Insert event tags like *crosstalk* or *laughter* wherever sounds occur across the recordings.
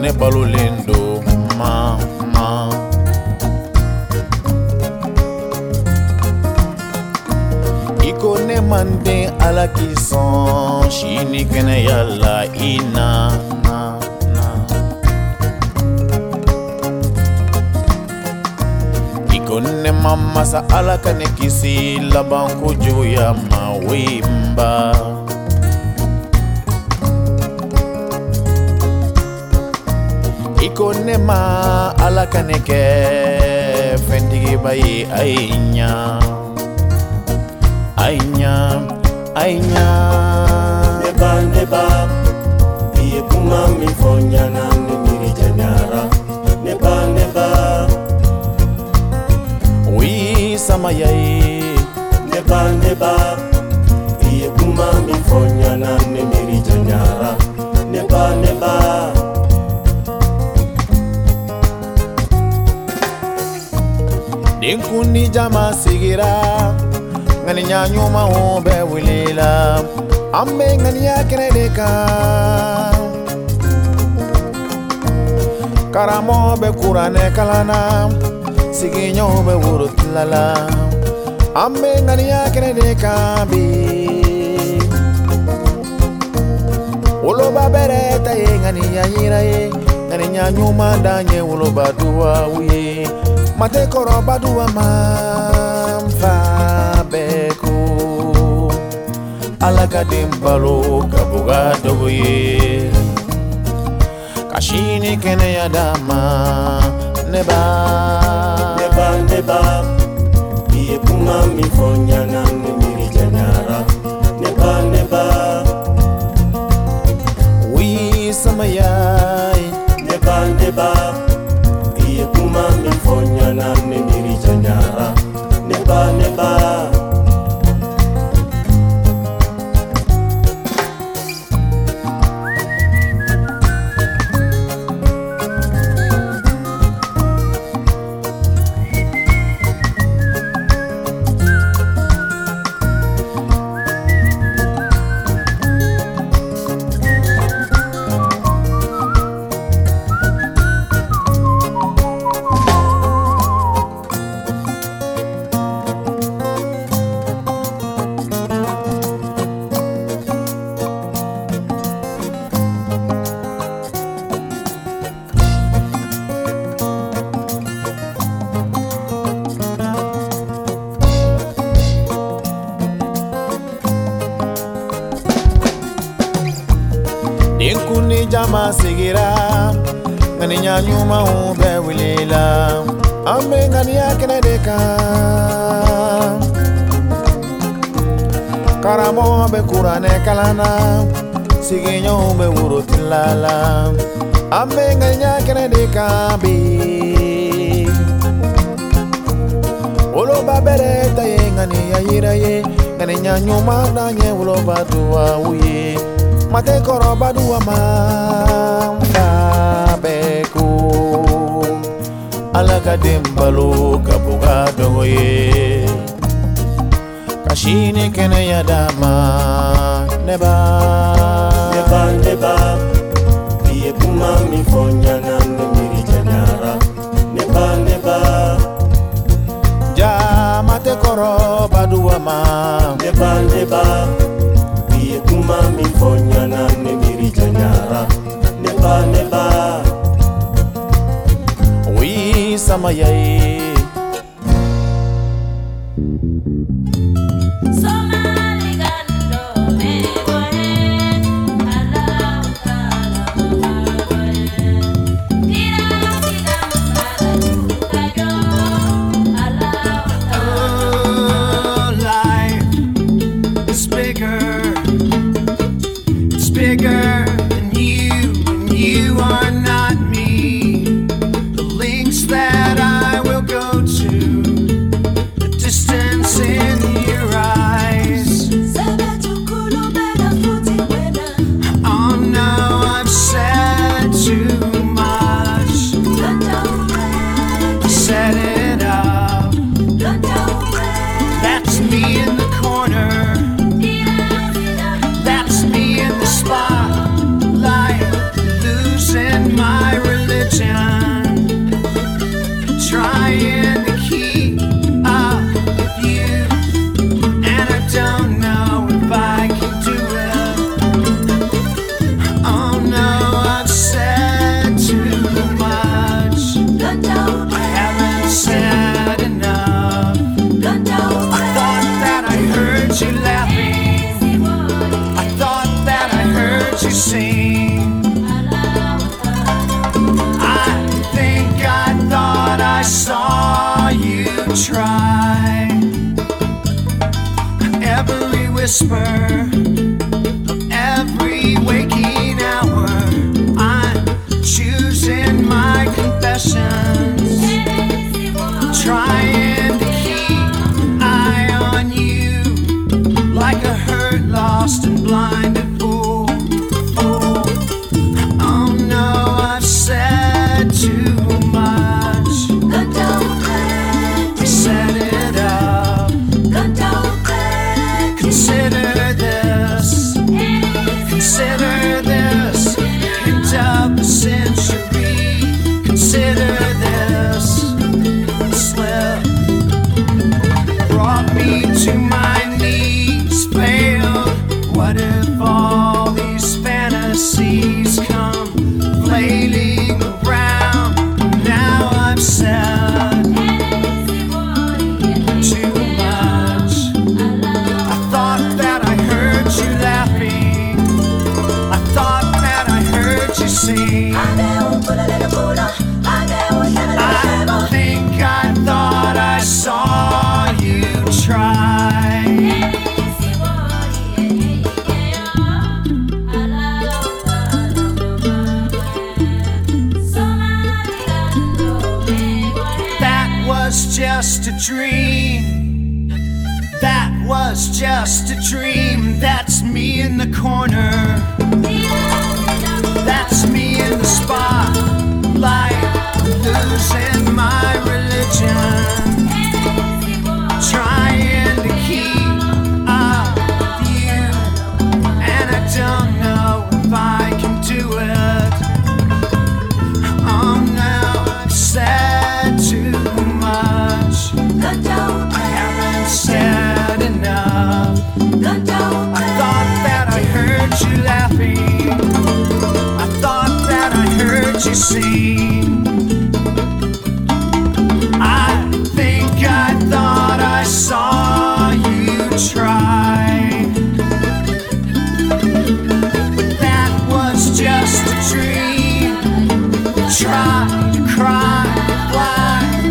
ne balolendo mama ikonema nde alakisan sini kɛnɛ yala i nana ikonema masa ala ka ne kisi labanko joya ma wemba i ko ne ma ala ka ne kɛ fɛntigiba ye a ye ɲa a ye ɲa a ye ɲa neba neba i ye kuma min fɔ ɲana ne miiri janyara. Neba neba. O y'i samaya ye neba neba i ye kuma min fɔ ɲana ne miiri janyara Ninkundi jama sigira Ngani nyanyuma ube wilila Ambe ngani ya kenedeka Karamo be kurane kalana Siginyo be wurutlala Ambe ngani ya kenedeka bi Uloba bereta ye ngani ya yira ye Ngani nyanyuma danye uloba duwa uye. matekoro baduwa mamfa beko alagaden balo gabuga dogo ye ka sini kɛnɛya da ma ne ba ne ba ne ba i ye kuma min fɔ ɲana ɲumanw bɛ wilila an bɛ ŋaniya kɛnɛ de kan karamɔgɔ bɛ kuranɛ kalanna sigiɲɔgɔnw bɛ worotilala an bɛ ŋaniya kɛnɛ de kan bi woloba bɛrɛ ta ye ŋaniya yira ye ŋaniya ɲuman dan ye woloba mate kɔrɔba duwa ma bɛɛ ala ka den balo ka boga dogo ye. Ka sini kɛnɛya d'a ma ne ba neba neba. I ye kuma min fɔ ɲana ne miiri janyara neba. Neba ja mate kɔrɔba duwa ma. Neba neba. I ye kuma min fɔ ɲana ne miiri janyara समयै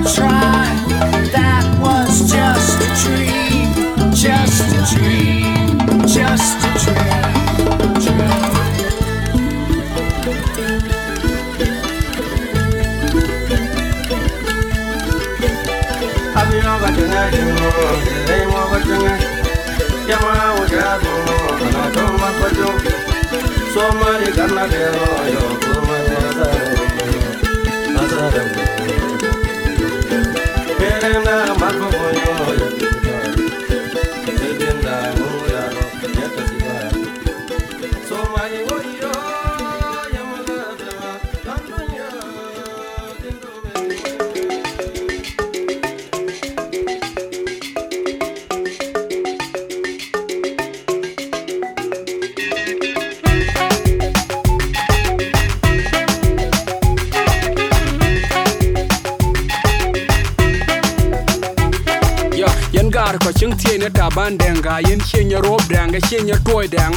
why try? That was just a dream, just na maconha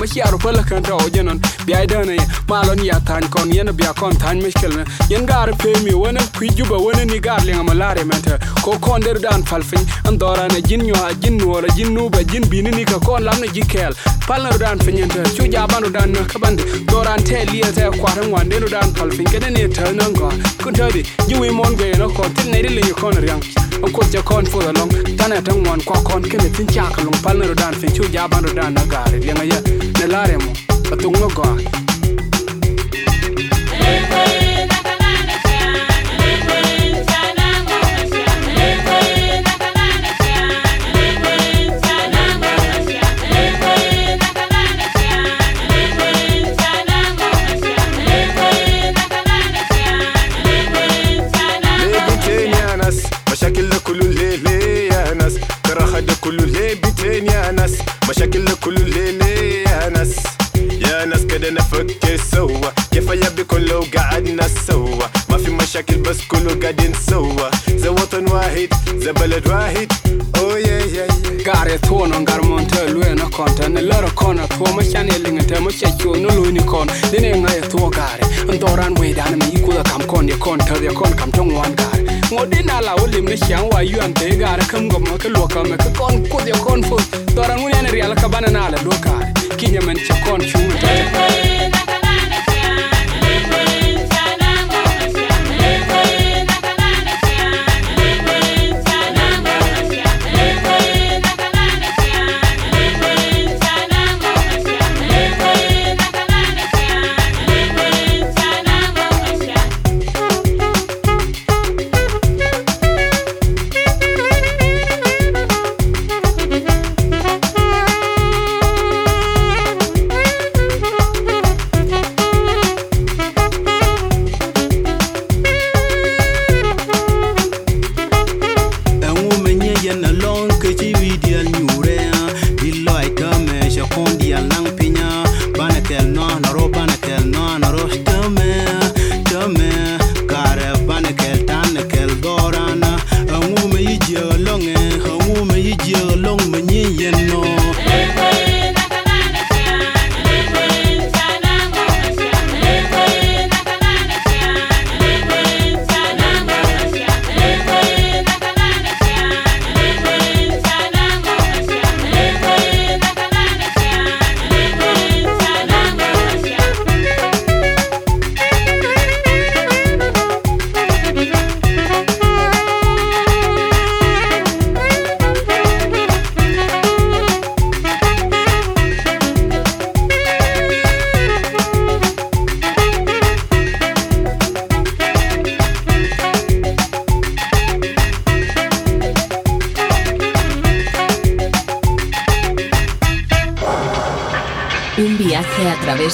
toy dang ma chiaro pala kan to jenon bi ai dane malon ya tan kon yen bi kon tan mishkel na yen gar pe mi wona kwijuba wona ni gar linga malare menta ko kon der dan falfin andora na jin nyo jin nuora jin nuba jin bini ni ka kon lamne jikel palna dan finyente chu jabanu dan ka bande doran te liya te kwaran wande no dan falfin kene ne ta nan go kun tadi jiwi mon be no ko, tin ne rile kon riang ko ja kon fo da long. Tana tan wan ko kon kene tin cha ka long. Palna dan fin, chu jabanu dan na gare linga ya nelaremo, atungo kwa. مشاكل بس كله قاعدين سوا زي وطن واحد زي بلد واحد اوه يا يا يا gare to no ngar mon te lue na konta ne lero kona to ma chane linga te ma checho no lu ni kon dine nga ye to gare ndoran we dan mi ku da kam kon ye kon te ye kon kam to ngwan gare ngodi na la olim ne chiang wa yuan te gara kam gom ka lo ka me ka kon ko de kon fo tora nguni ne riala ka bana na la lo ka kinya men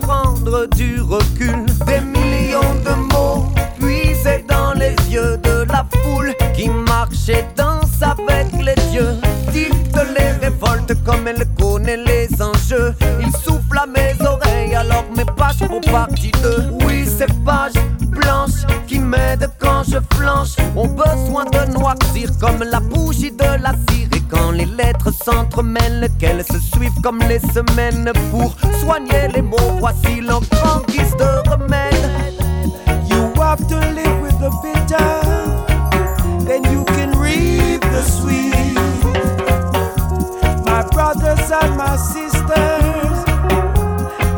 prendre du recul. Des millions de mots puisés dans les yeux de la foule qui marche et danse avec les dieux. Dicte les révoltes comme elle connaît les enjeux. Il souffle à mes oreilles alors mes pages font partie d'eux. Oui, ces pages blanches qui m'aident quand je flanche ont besoin de noircir comme la bougie de la cire quand les lettres s'entremêlent, qu'elles se suivent comme les semaines pour soigner les mots. Voici l'enfant guise de remède. You have to live with the bitter, then you can reap the sweet. My brothers and my sisters,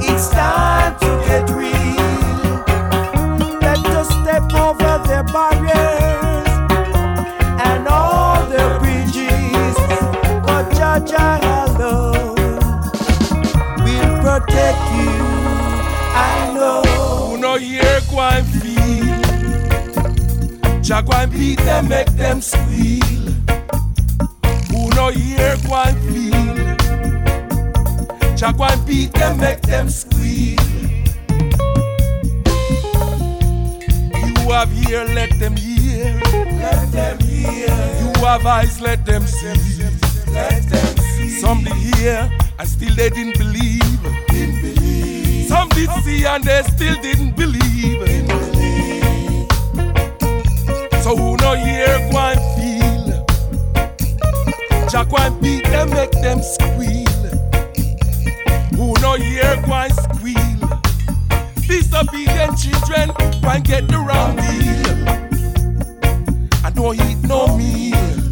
it's time to get real. Jaguar feel. Jaguar beat them, make them squeal. Who no hear Jaguar feel? Jaguar beat them, make them squeal. You have ear, let them hear. Let them hear. You have eyes, let them see. Let them see. Some hear, and still they didn't believe did see and they still didn't believe. Didn't. So who no hear go feel? Jack go and beat them, make them squeal. Who no hear go and squeal? Disobedient children go and get the round deal. I don't eat no meal.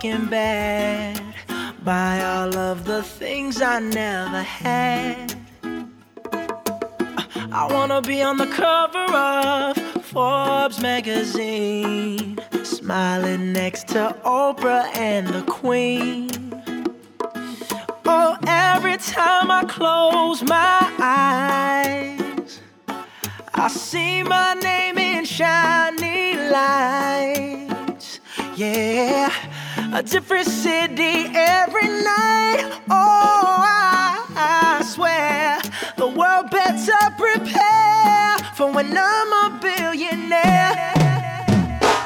Fucking bad. Buy all of the things I never had. I wanna be on the cover of Forbes magazine, smiling next to Oprah and the Queen. Oh, every time I close my eyes, I see my name in shiny lights. Yeah, a different city every night. Oh, I, I swear the world better prepare for when I'm a billionaire.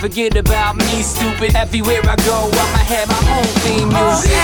forget about me, stupid. Everywhere I go, I'ma have my own theme music.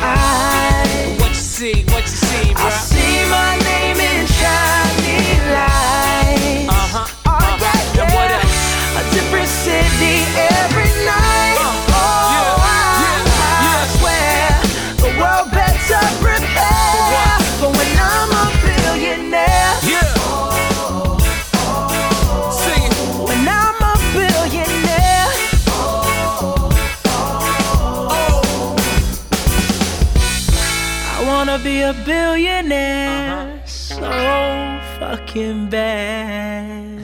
See, bro? I see my name in shiny lights. Uh-huh. Oh, yeah, And what yeah. else? A different city be a billionaire uh-huh. so fucking bad.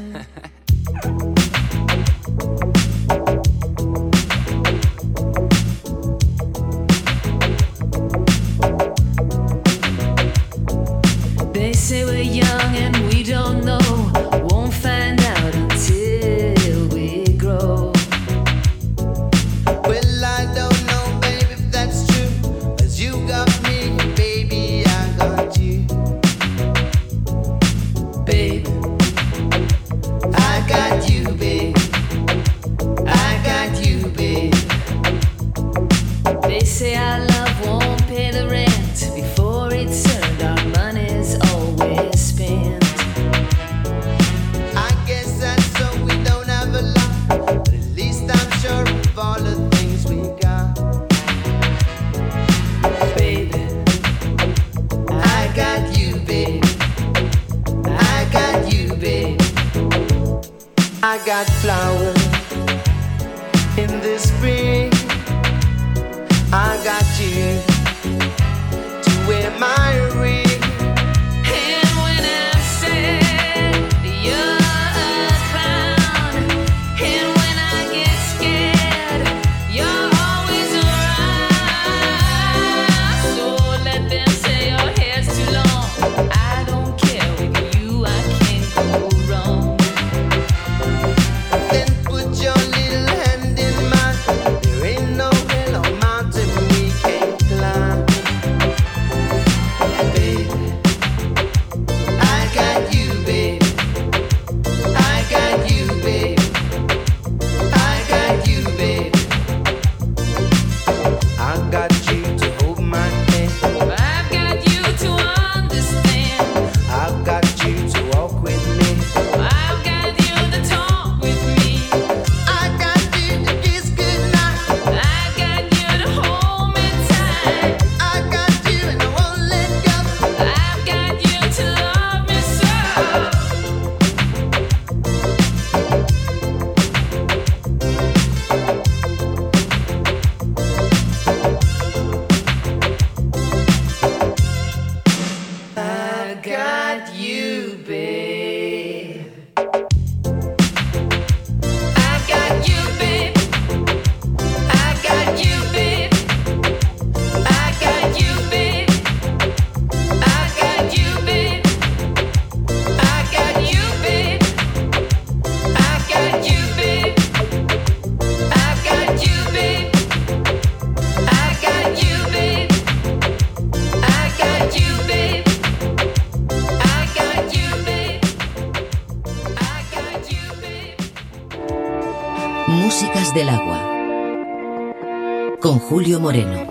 Julio Moreno.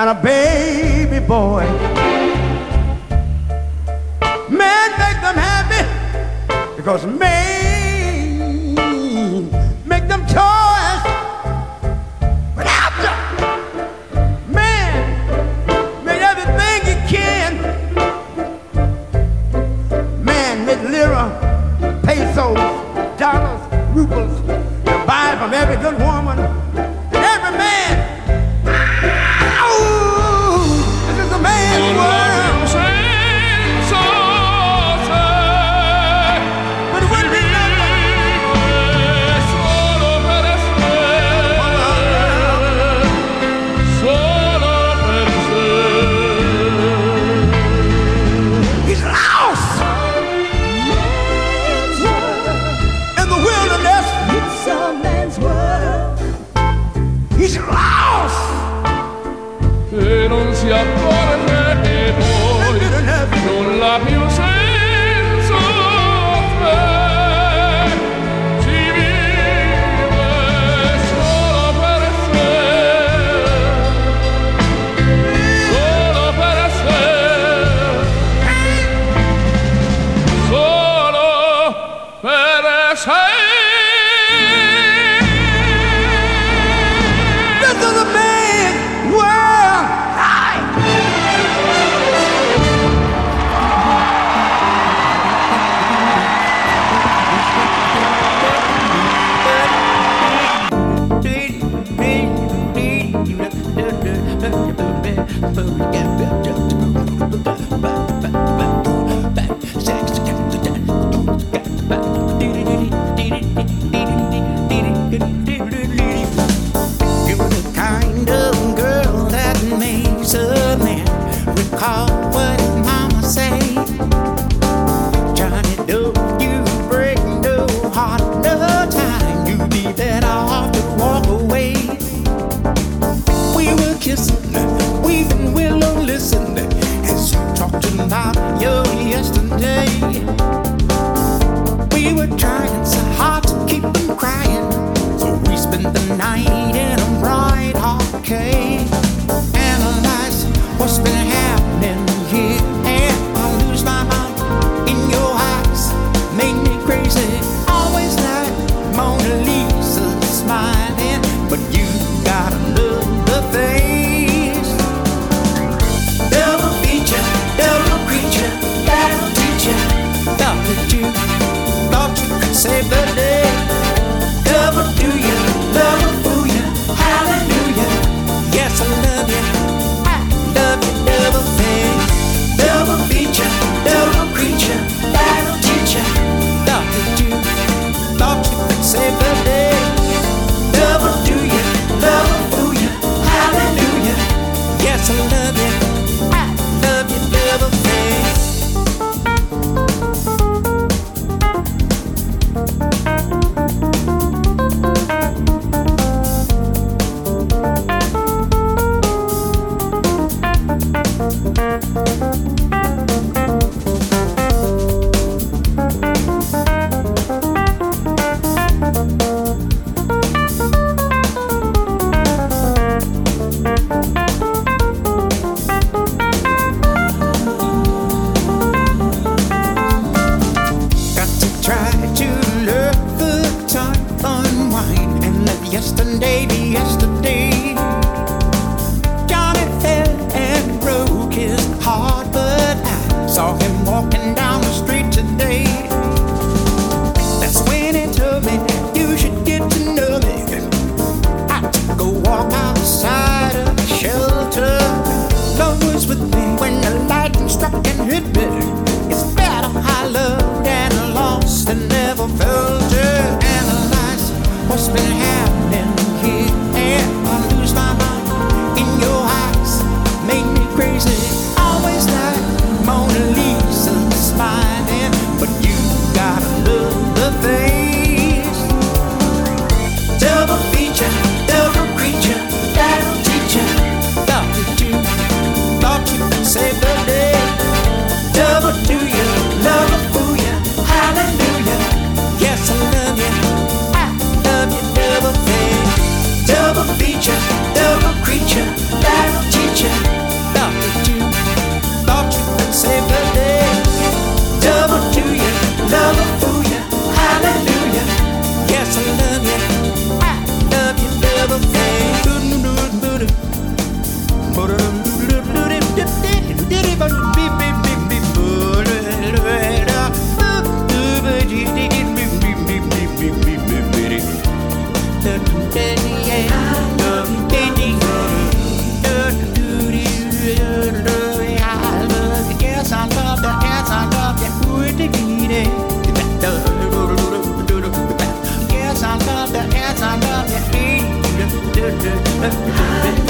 and a baby boy. Men make them happy because men *laughs* love that.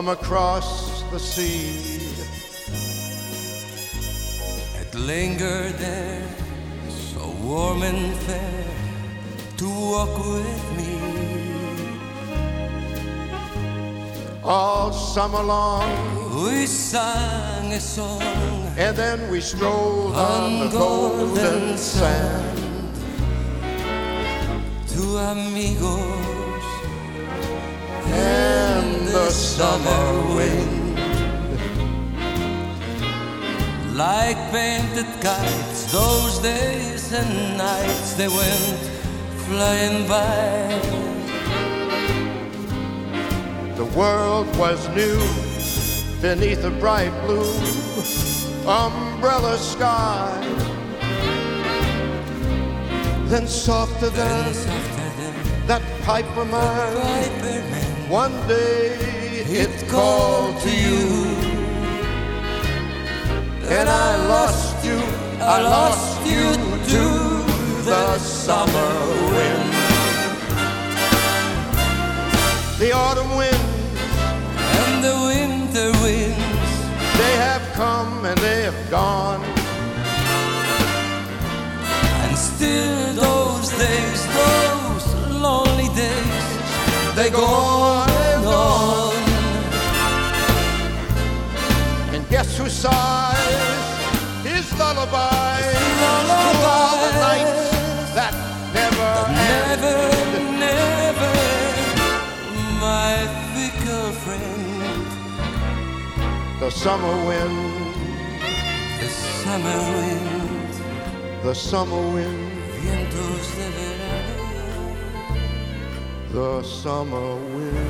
From across the sea. It lingered there, so warm and fair, to walk with me. All summer long, We sang a song, and then we strolled on On the golden golden sand. two amigos, summer wind, like painted kites, those days and nights they went flying by. the world was new beneath a bright blue umbrella sky. Then softer than that piper man, one day it called to you. And I lost you, I lost you to the summer wind. The autumn wind and the winter winds, they have come and they have gone. and still those days, those lonely days, They go on and on. Sighs his lullaby through all the nights that never never, end. never, my fickle friend, The summer wind, the summer wind, the summer wind, vientos de verano. the summer wind.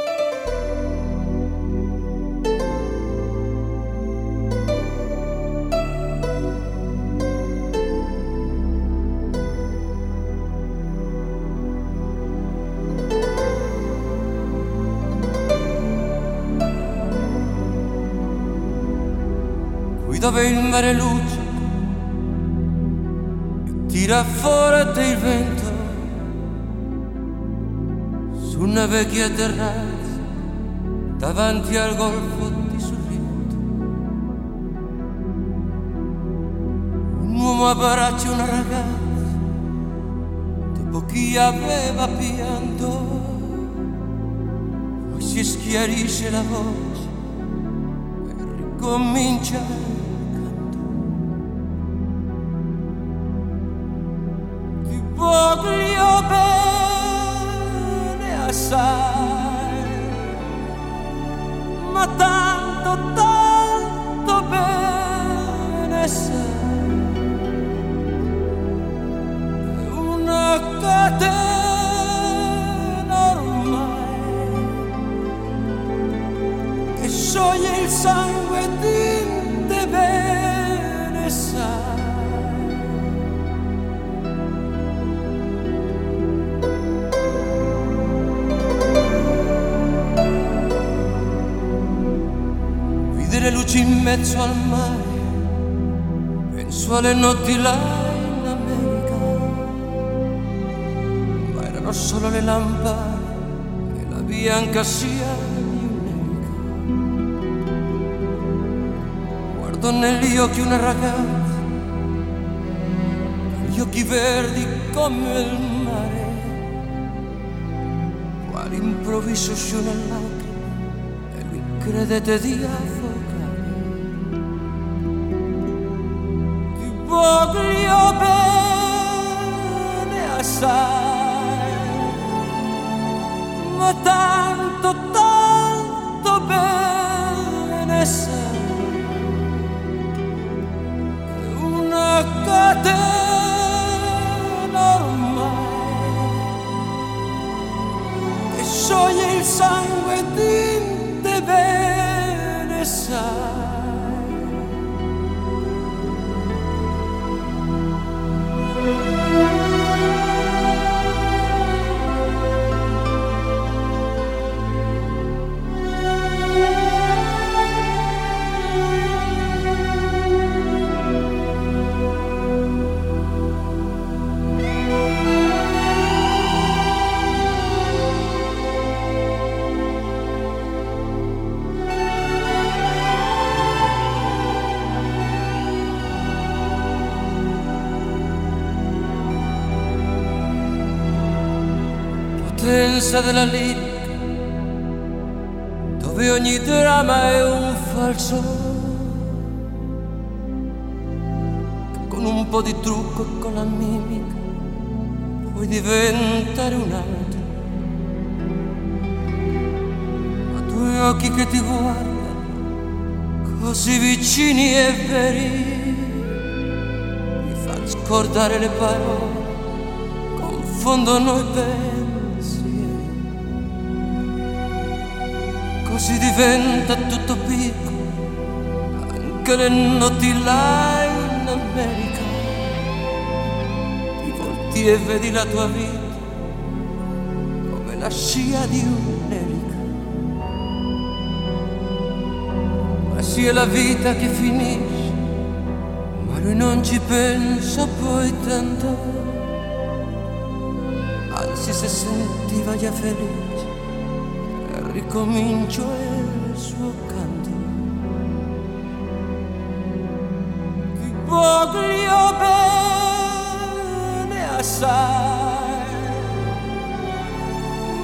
Il mare luce e tira forte il vento su una vecchia terrazza davanti al golfo di Sorrento. Un uomo abbraccia una ragazza dopo chi aveva pianto, poi si schiarisce la voce comincia il matar. Alle notti là in America, ma erano solo le lampade e la bianca sia di un'erica. Guardo negli occhi una ragazza, gli occhi verdi come il mare. All'improvviso uscì una lacrima e lui credette di affogare. Voglio bene assai, ma tanto, tanto bene sai. Una catena ormai che scioglie il sangue di te bene sai. Potenza della lirica, dove ogni dramma è un falso. Che con un po' di trucco e con la mimica puoi diventare un altro. Ma due occhi che ti guardano così vicini e veri mi fanno scordare le parole, confondono i pensieri. Così diventa tutto piccolo, anche le notti là in America. Ti volti e vedi la tua vita come la scia di un'elica. Ma sia la vita che finisce, ma lui non ci pensa poi tanto. Anzi se sentiva già felice ricomincio il suo canto. Ti voglio bene assai,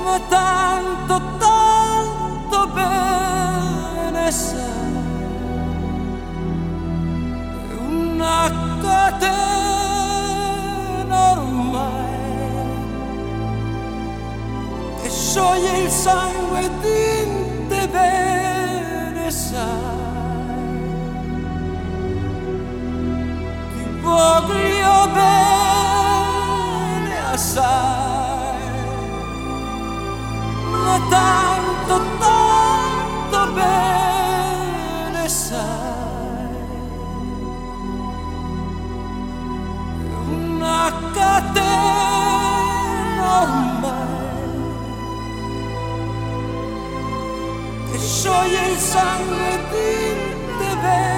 ma tanto, tanto bene sai. Una catena scioglie il sangue di te bene sai. Ti voglio bene assai, ma tanto, tanto bene sai. Una catena ormai yo y el sangre tinte de